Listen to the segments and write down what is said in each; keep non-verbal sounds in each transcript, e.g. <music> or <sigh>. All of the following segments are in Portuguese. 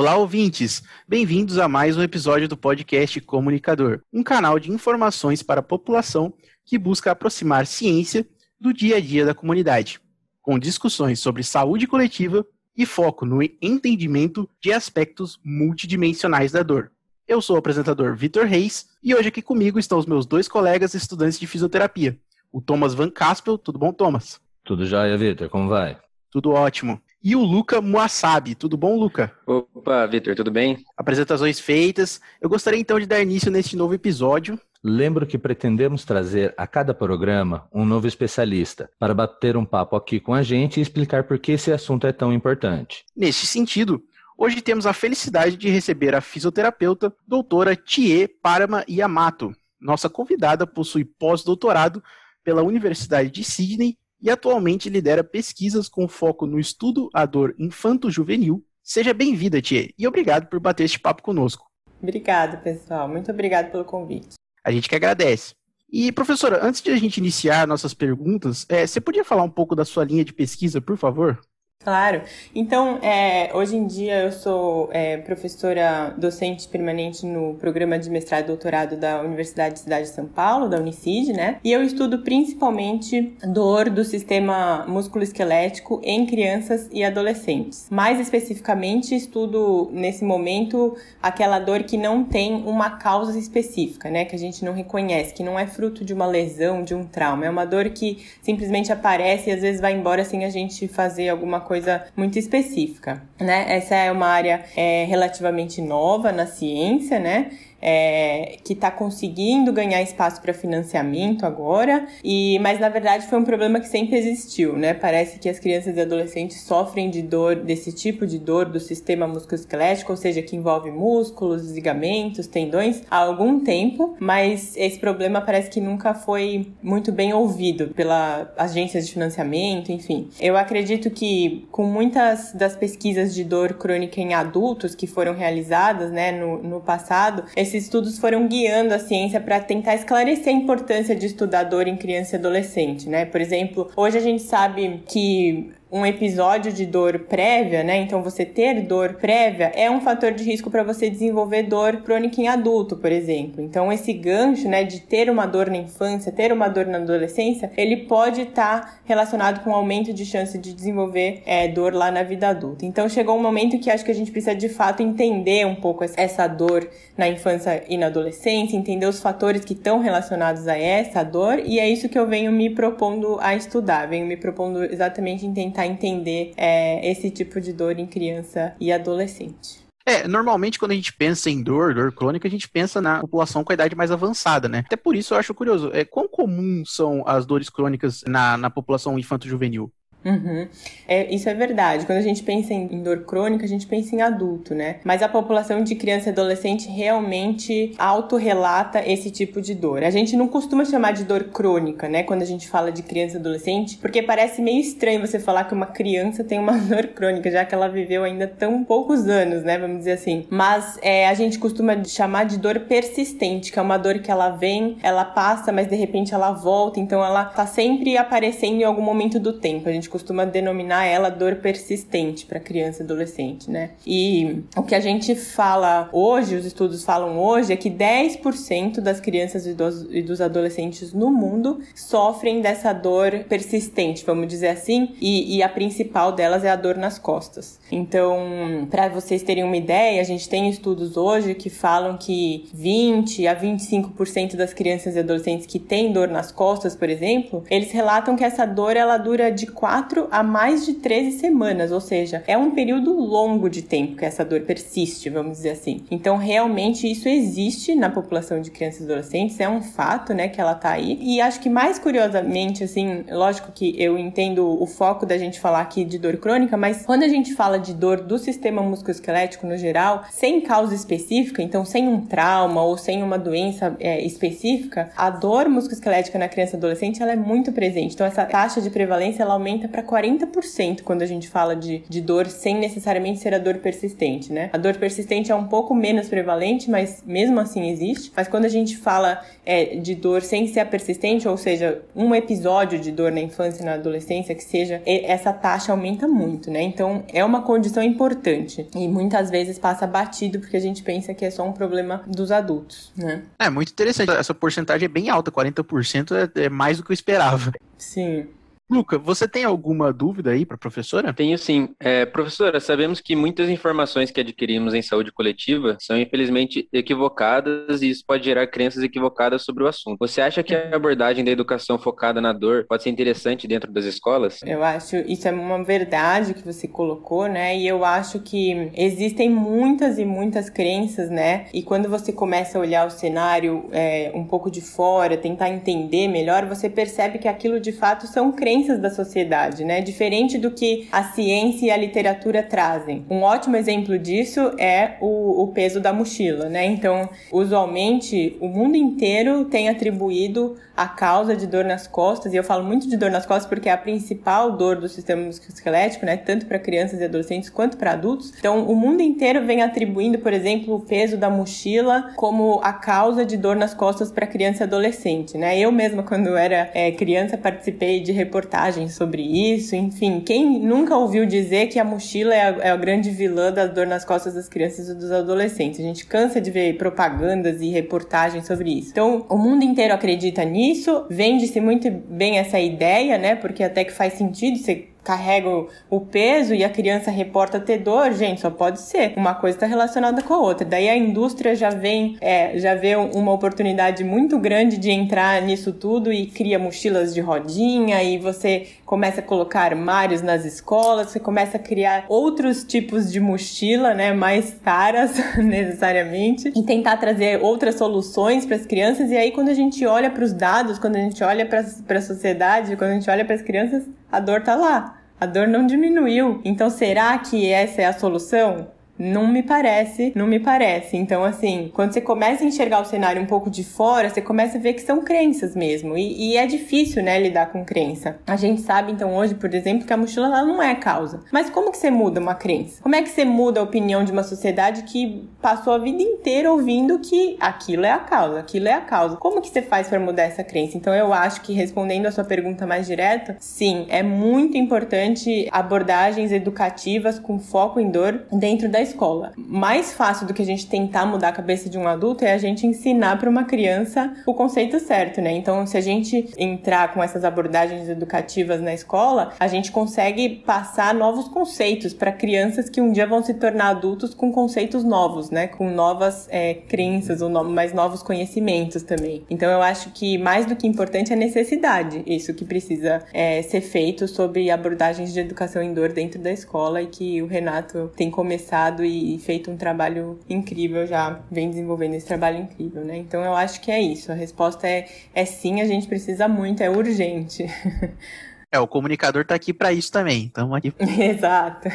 Olá, ouvintes! Bem-vindos a mais um episódio do podcast Comunicador, um canal de informações para a população que busca aproximar ciência do dia a dia da comunidade, com discussões sobre saúde coletiva e foco no entendimento de aspectos multidimensionais da dor. Eu sou o apresentador Vitor Reis e hoje aqui comigo estão os meus dois colegas estudantes de fisioterapia, o Thomas Van Caspel. Tudo bom, Thomas? Tudo jóia, Vitor. Como vai? Tudo ótimo. E o Luca Moassab. Tudo bom, Luca? Opa, Vitor, tudo bem? Apresentações feitas. Eu gostaria então de dar início neste novo episódio. Lembro que pretendemos trazer a cada programa um novo especialista para bater um papo aqui com a gente e explicar por que esse assunto é tão importante. Neste sentido, hoje temos a felicidade de receber a fisioterapeuta doutora Tie Parama Yamato. Nossa convidada possui pós-doutorado pela Universidade de Sydney e atualmente lidera pesquisas com foco no estudo à dor infanto-juvenil. Seja bem-vinda, Tia, e obrigado por bater este papo conosco. Obrigado, pessoal. Muito obrigado pelo convite. A gente que agradece. E, professora, antes de a gente iniciar nossas perguntas, é, você podia falar um pouco da sua linha de pesquisa, por favor? Claro. Então, é, hoje em dia eu sou é, professora docente permanente no programa de mestrado e doutorado da Universidade de Cidade de São Paulo, da Unicid, né? E eu estudo principalmente dor do sistema musculoesquelético em crianças e adolescentes. Mais especificamente, estudo nesse momento aquela dor que não tem uma causa específica, né? Que a gente não reconhece, que não é fruto de uma lesão, de um trauma. É uma dor que simplesmente aparece e às vezes vai embora sem a gente fazer alguma coisa muito específica, né? Essa é uma área é, relativamente nova na ciência, né? É, que está conseguindo ganhar espaço para financiamento agora, e mas na verdade foi um problema que sempre existiu, né? Parece que as crianças e adolescentes sofrem de dor, desse tipo de dor do sistema musculoesquelético, ou seja, que envolve músculos, ligamentos, tendões, há algum tempo, mas esse problema parece que nunca foi muito bem ouvido pelas agências de financiamento, enfim. Eu acredito que com muitas das pesquisas de dor crônica em adultos que foram realizadas, né, no, no passado, esses estudos foram guiando a ciência para tentar esclarecer a importância de estudar dor em criança e adolescente, né? Por exemplo, hoje a gente sabe que um episódio de dor prévia, né? Então você ter dor prévia é um fator de risco para você desenvolver dor crônica em adulto, por exemplo. Então esse gancho, né, de ter uma dor na infância, ter uma dor na adolescência, ele pode estar tá relacionado com um aumento de chance de desenvolver é, dor lá na vida adulta. Então chegou um momento que acho que a gente precisa de fato entender um pouco essa dor na infância e na adolescência, entender os fatores que estão relacionados a essa dor, e é isso que eu venho me propondo a estudar, venho me propondo exatamente em tentar entender é, esse tipo de dor em criança e adolescente. É, normalmente quando a gente pensa em dor, dor crônica, a gente pensa na população com a idade mais avançada, né? Até por isso eu acho curioso, é, quão comum são as dores crônicas na, na população infanto-juvenil? Uhum. É, isso é verdade. Quando a gente pensa em, dor crônica, a gente pensa em adulto, né? Mas a população de criança e adolescente realmente autorrelata esse tipo de dor. A gente não costuma chamar de dor crônica, né? Quando a gente fala de criança e adolescente, porque parece meio estranho você falar que uma criança tem uma <laughs> dor crônica, já que ela viveu ainda tão poucos anos, né? Vamos dizer assim. Mas é, a gente costuma chamar de dor persistente, que é uma dor que ela vem, ela passa, mas de repente ela volta, então ela tá sempre aparecendo em algum momento do tempo. A gente costuma denominar ela dor persistente para criança e adolescente, né? E o que a gente fala hoje, os estudos falam hoje, é que 10% das crianças e dos, e dos adolescentes no mundo sofrem dessa dor persistente, vamos dizer assim, e, e a principal delas é a dor nas costas. Então, para vocês terem uma ideia, a gente tem estudos hoje que falam que 20 a 25% das crianças e adolescentes que têm dor nas costas, por exemplo, eles relatam que essa dor ela dura de 4 4 a mais de 13 semanas, ou seja, é um período longo de tempo que essa dor persiste, vamos dizer assim. Então, realmente isso existe na população de crianças e adolescentes, é um fato, né, que ela tá aí. E acho que mais curiosamente, assim, lógico que eu entendo o foco da gente falar aqui de dor crônica, mas quando a gente fala de dor do sistema musculoesquelético no geral, sem causa específica, então sem um trauma ou sem uma doença é, específica, a dor musculoesquelética na criança e adolescente ela é muito presente. Então essa taxa de prevalência ela aumenta para 40% quando a gente fala de, de dor sem necessariamente ser a dor persistente, né? A dor persistente é um pouco menos prevalente, mas mesmo assim existe. Mas quando a gente fala é, de dor sem ser a persistente, ou seja, um episódio de dor na infância e na adolescência que seja, essa taxa aumenta muito, né? Então é uma condição importante e muitas vezes passa batido porque a gente pensa que é só um problema dos adultos, né? É muito interessante. Essa porcentagem é bem alta, 40% é, é mais do que eu esperava. Sim. Luca, você tem alguma dúvida aí para a professora? Tenho sim. É, professora, sabemos que muitas informações que adquirimos em saúde coletiva são infelizmente equivocadas e isso pode gerar crenças equivocadas sobre o assunto. Você acha que a abordagem da educação focada na dor pode ser interessante dentro das escolas? Eu acho isso é uma verdade que você colocou, né? E eu acho que existem muitas e muitas crenças, né? E quando você começa a olhar o cenário é, um pouco de fora, tentar entender melhor, você percebe que aquilo de fato são crenças da sociedade, né? Diferente do que a ciência e a literatura trazem. Um ótimo exemplo disso é o, o peso da mochila, né? Então, usualmente, o mundo inteiro tem atribuído a causa de dor nas costas, e eu falo muito de dor nas costas porque é a principal dor do sistema musculoesquelético, né? Tanto para crianças e adolescentes quanto para adultos. Então, o mundo inteiro vem atribuindo, por exemplo, o peso da mochila como a causa de dor nas costas para criança e adolescente, né? Eu mesma, quando era é, criança, participei de reportagens reportagens sobre isso, enfim. Quem nunca ouviu dizer que a mochila é a, é a grande vilã da dor nas costas das crianças e dos adolescentes? A gente cansa de ver propagandas e reportagens sobre isso. Então, o mundo inteiro acredita nisso, vende-se muito bem essa ideia, né? Porque até que faz sentido você carrega o peso e a criança reporta ter dor, gente, só pode ser. Uma coisa está relacionada com a outra. Daí a indústria já vem, é, já vê uma oportunidade muito grande de entrar nisso tudo e cria mochilas de rodinha e você começa a colocar armários nas escolas, você começa a criar outros tipos de mochila, né, mais caras <laughs> necessariamente, e tentar trazer outras soluções para as crianças. E aí quando a gente olha para os dados, quando a gente olha para a sociedade, quando a gente olha para as crianças, a dor tá lá. A dor não diminuiu. Então, será que essa é a solução? Não me parece, não me parece. Então, assim, quando você começa a enxergar o cenário um pouco de fora, você começa a ver que são crenças mesmo. E, e é difícil, né, lidar com crença. A gente sabe, então, hoje, por exemplo, que a mochila ela não é causa. Mas como que você muda uma crença? Como é que você muda a opinião de uma sociedade que passou a vida inteira ouvindo que aquilo é a causa, aquilo é a causa? Como que você faz para mudar essa crença? Então, eu acho que respondendo a sua pergunta mais direta, sim, é muito importante abordagens educativas com foco em dor dentro da escola. Mais fácil do que a gente tentar mudar a cabeça de um adulto é a gente ensinar para uma criança o conceito certo, né? Então, se a gente entrar com essas abordagens educativas na escola, a gente consegue passar novos conceitos para crianças que um dia vão se tornar adultos com conceitos novos, né? Com novas é, crenças ou no mais novos conhecimentos também. Então, eu acho que mais do que importante é a necessidade, isso que precisa é, ser feito sobre abordagens de educação em dor dentro da escola e que o Renato tem começado e feito um trabalho incrível já, vem desenvolvendo esse trabalho incrível, né? Então eu acho que é isso. A resposta é, é sim, a gente precisa muito, é urgente. <laughs> É, o comunicador tá aqui para isso também. Então aqui. <laughs> Exato.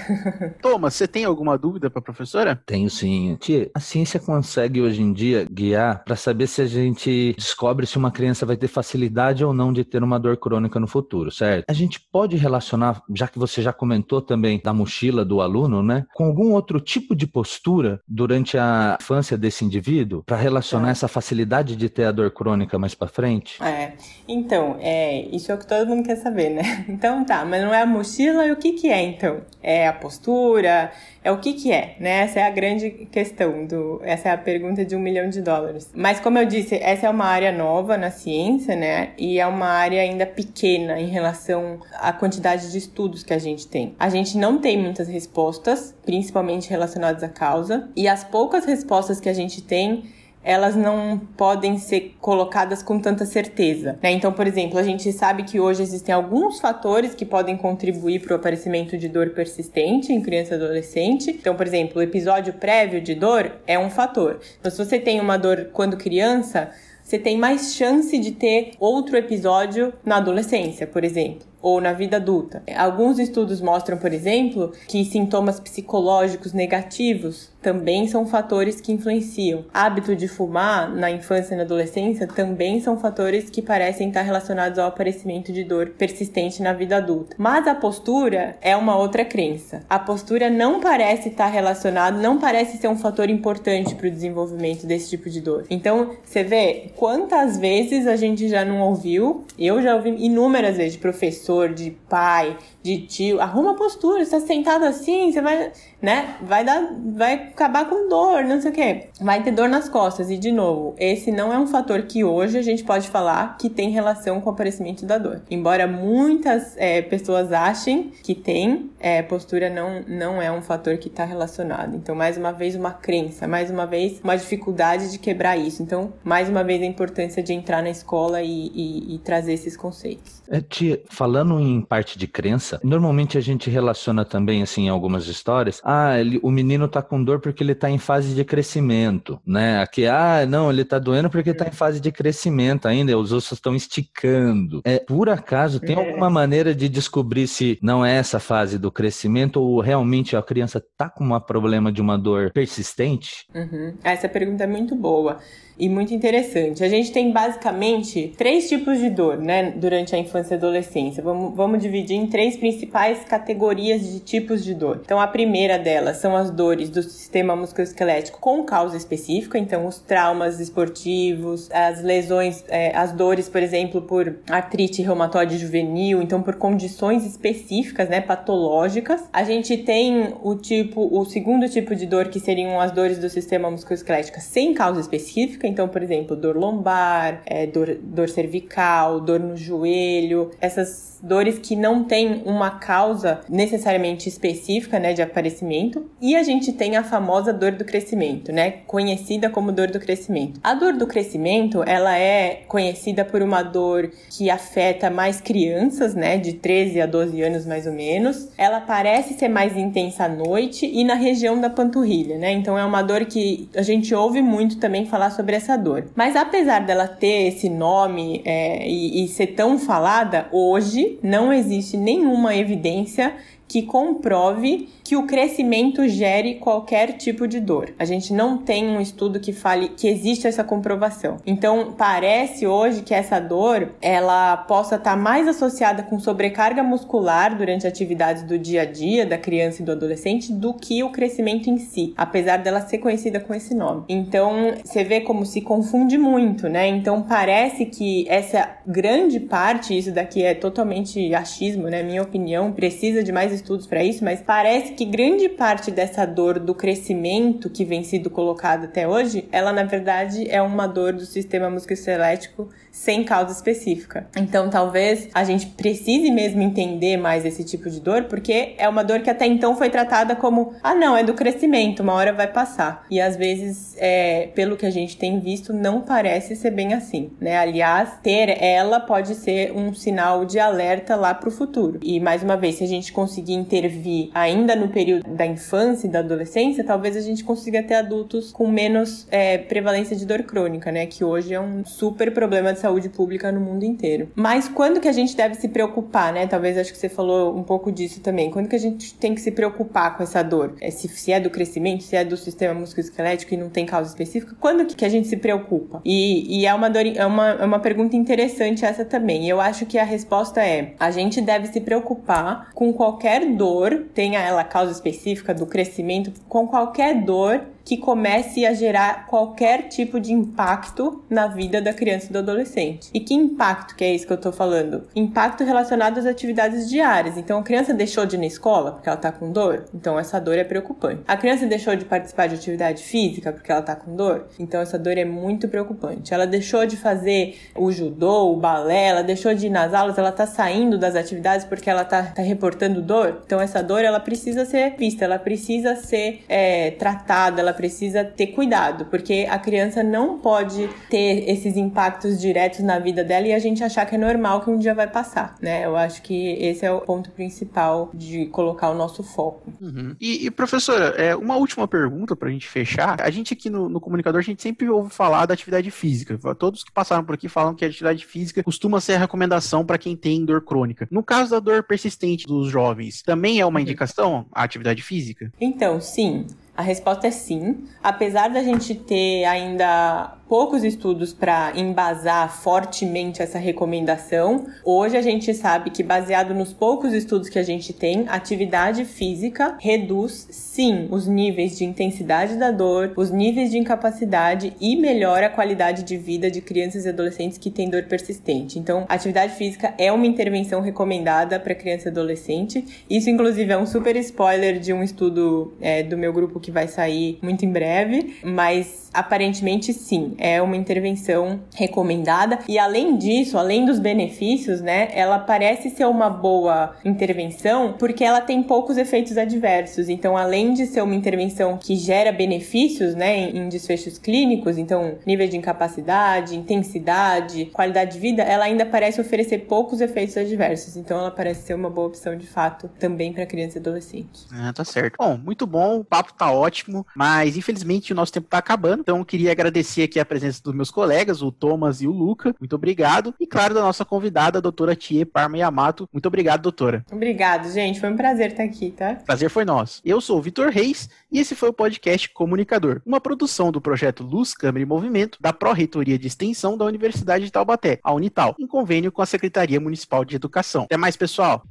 Thomas, você tem alguma dúvida para a professora? Tenho sim. Tia, a ciência consegue hoje em dia guiar para saber se a gente descobre se uma criança vai ter facilidade ou não de ter uma dor crônica no futuro, certo? A gente pode relacionar, já que você já comentou também da mochila do aluno, né, com algum outro tipo de postura durante a infância desse indivíduo para relacionar é. essa facilidade de ter a dor crônica mais para frente? É. Então, é, isso é o que todo mundo quer saber, né? <laughs> Então tá, mas não é a mochila e o que que é então? É a postura? É o que que é, né? Essa é a grande questão do, essa é a pergunta de um milhão de dólares. Mas como eu disse, essa é uma área nova na ciência, né? E é uma área ainda pequena em relação à quantidade de estudos que a gente tem. A gente não tem muitas respostas, principalmente relacionadas à causa, e as poucas respostas que a gente tem elas não podem ser colocadas com tanta certeza. Né? Então, por exemplo, a gente sabe que hoje existem alguns fatores que podem contribuir para o aparecimento de dor persistente em criança e adolescente. Então, por exemplo, o episódio prévio de dor é um fator. Então, se você tem uma dor quando criança, você tem mais chance de ter outro episódio na adolescência, por exemplo ou na vida adulta. Alguns estudos mostram, por exemplo, que sintomas psicológicos negativos também são fatores que influenciam. Hábito de fumar na infância e na adolescência também são fatores que parecem estar relacionados ao aparecimento de dor persistente na vida adulta. Mas a postura é uma outra crença. A postura não parece estar relacionada, não parece ser um fator importante para o desenvolvimento desse tipo de dor. Então, você vê quantas vezes a gente já não ouviu, eu já ouvi inúmeras vezes de professor, de pai, de tio, arruma a postura, está sentado assim, você vai, né? Vai dar, vai acabar com dor, não sei o quê. Vai ter dor nas costas. E de novo, esse não é um fator que hoje a gente pode falar que tem relação com o aparecimento da dor. Embora muitas é, pessoas achem que tem, é, postura não, não é um fator que está relacionado. Então, mais uma vez, uma crença, mais uma vez, uma dificuldade de quebrar isso. Então, mais uma vez, a importância de entrar na escola e, e, e trazer esses conceitos. É, tia, falando em parte de crença, normalmente a gente relaciona também, assim, em algumas histórias, ah, ele, o menino tá com dor porque ele tá em fase de crescimento, né? Aqui, ah, não, ele tá doendo porque tá em fase de crescimento ainda, os ossos estão esticando. É, por acaso, tem é. alguma maneira de descobrir se não é essa fase do crescimento ou realmente a criança tá com um problema de uma dor persistente? Uhum. Essa pergunta é muito boa e muito interessante. A gente tem basicamente três tipos de dor, né, durante a infância e adolescência. Vamos, vamos dividir em três principais categorias de tipos de dor. Então, a primeira delas são as dores do sistema musculoesquelético com causa específica, então os traumas esportivos, as lesões, é, as dores, por exemplo, por artrite reumatoide juvenil, então por condições específicas, né, patológicas. A gente tem o tipo, o segundo tipo de dor que seriam as dores do sistema musculoesquelético sem causa específica então, por exemplo, dor lombar, é, dor, dor cervical, dor no joelho, essas dores que não têm uma causa necessariamente específica, né, de aparecimento. E a gente tem a famosa dor do crescimento, né, conhecida como dor do crescimento. A dor do crescimento, ela é conhecida por uma dor que afeta mais crianças, né, de 13 a 12 anos mais ou menos. Ela parece ser mais intensa à noite e na região da panturrilha, né? Então é uma dor que a gente ouve muito também falar sobre essa dor. Mas apesar dela ter esse nome é, e, e ser tão falada, hoje não existe nenhuma evidência que comprove que o crescimento gere qualquer tipo de dor. A gente não tem um estudo que fale que existe essa comprovação. Então, parece hoje que essa dor, ela possa estar mais associada com sobrecarga muscular durante atividades do dia a dia da criança e do adolescente do que o crescimento em si, apesar dela ser conhecida com esse nome. Então, você vê como se confunde muito, né? Então, parece que essa grande parte, isso daqui é totalmente achismo, né? Minha opinião, precisa de mais para isso, mas parece que grande parte dessa dor do crescimento que vem sido colocada até hoje, ela na verdade é uma dor do sistema musculoesquelético sem causa específica. Então, talvez a gente precise mesmo entender mais esse tipo de dor, porque é uma dor que até então foi tratada como, ah, não, é do crescimento, uma hora vai passar. E às vezes, é, pelo que a gente tem visto, não parece ser bem assim, né? Aliás, ter ela pode ser um sinal de alerta lá para o futuro. E mais uma vez, se a gente conseguir intervir ainda no período da infância e da adolescência, talvez a gente consiga ter adultos com menos é, prevalência de dor crônica, né? Que hoje é um super problema de saúde pública no mundo inteiro. Mas quando que a gente deve se preocupar, né? Talvez acho que você falou um pouco disso também. Quando que a gente tem que se preocupar com essa dor? É, se, se é do crescimento, se é do sistema musculoesquelético e não tem causa específica, quando que a gente se preocupa? E, e é, uma dor, é, uma, é uma pergunta interessante essa também. Eu acho que a resposta é: a gente deve se preocupar com qualquer dor, tenha ela causa específica do crescimento, com qualquer dor que comece a gerar qualquer tipo de impacto na vida da criança e do adolescente. E que impacto que é isso que eu tô falando? Impacto relacionado às atividades diárias. Então a criança deixou de ir na escola porque ela tá com dor? Então essa dor é preocupante. A criança deixou de participar de atividade física porque ela tá com dor? Então essa dor é muito preocupante. Ela deixou de fazer o judô, o balé, ela deixou de ir nas aulas, ela tá saindo das atividades porque ela tá, tá reportando dor? Então essa dor ela precisa ser vista, ela precisa ser é, tratada, ela precisa ter cuidado, porque a criança não pode ter esses impactos diretos na vida dela e a gente achar que é normal que um dia vai passar, né? Eu acho que esse é o ponto principal de colocar o nosso foco. Uhum. E, e, professora, é, uma última pergunta para a gente fechar. A gente aqui no, no comunicador, a gente sempre ouve falar da atividade física. Todos que passaram por aqui falam que a atividade física costuma ser a recomendação para quem tem dor crônica. No caso da dor persistente dos jovens, também é uma uhum. indicação a atividade física? Então, sim. A resposta é sim. Apesar da gente ter ainda poucos estudos para embasar fortemente essa recomendação. Hoje a gente sabe que, baseado nos poucos estudos que a gente tem, atividade física reduz sim os níveis de intensidade da dor, os níveis de incapacidade e melhora a qualidade de vida de crianças e adolescentes que têm dor persistente. Então, atividade física é uma intervenção recomendada para criança e adolescente. Isso, inclusive, é um super spoiler de um estudo é, do meu grupo que vai sair muito em breve, mas aparentemente sim é uma intervenção recomendada. E além disso, além dos benefícios, né, ela parece ser uma boa intervenção porque ela tem poucos efeitos adversos. Então, além de ser uma intervenção que gera benefícios, né, em desfechos clínicos, então nível de incapacidade, intensidade, qualidade de vida, ela ainda parece oferecer poucos efeitos adversos. Então, ela parece ser uma boa opção de fato também para criança e adolescente. Ah, tá certo. Bom, muito bom, o papo tá ótimo, mas infelizmente o nosso tempo tá acabando. Então, eu queria agradecer aqui a presença dos meus colegas, o Thomas e o Luca. Muito obrigado. E, claro, da nossa convidada, a doutora Tia Parma Yamato. Muito obrigado, doutora. Obrigado, gente. Foi um prazer estar aqui, tá? Prazer foi nosso. Eu sou o Vitor Reis e esse foi o podcast Comunicador, uma produção do projeto Luz, Câmara e Movimento da Pró-Reitoria de Extensão da Universidade de Taubaté, a Unital, em convênio com a Secretaria Municipal de Educação. Até mais, pessoal!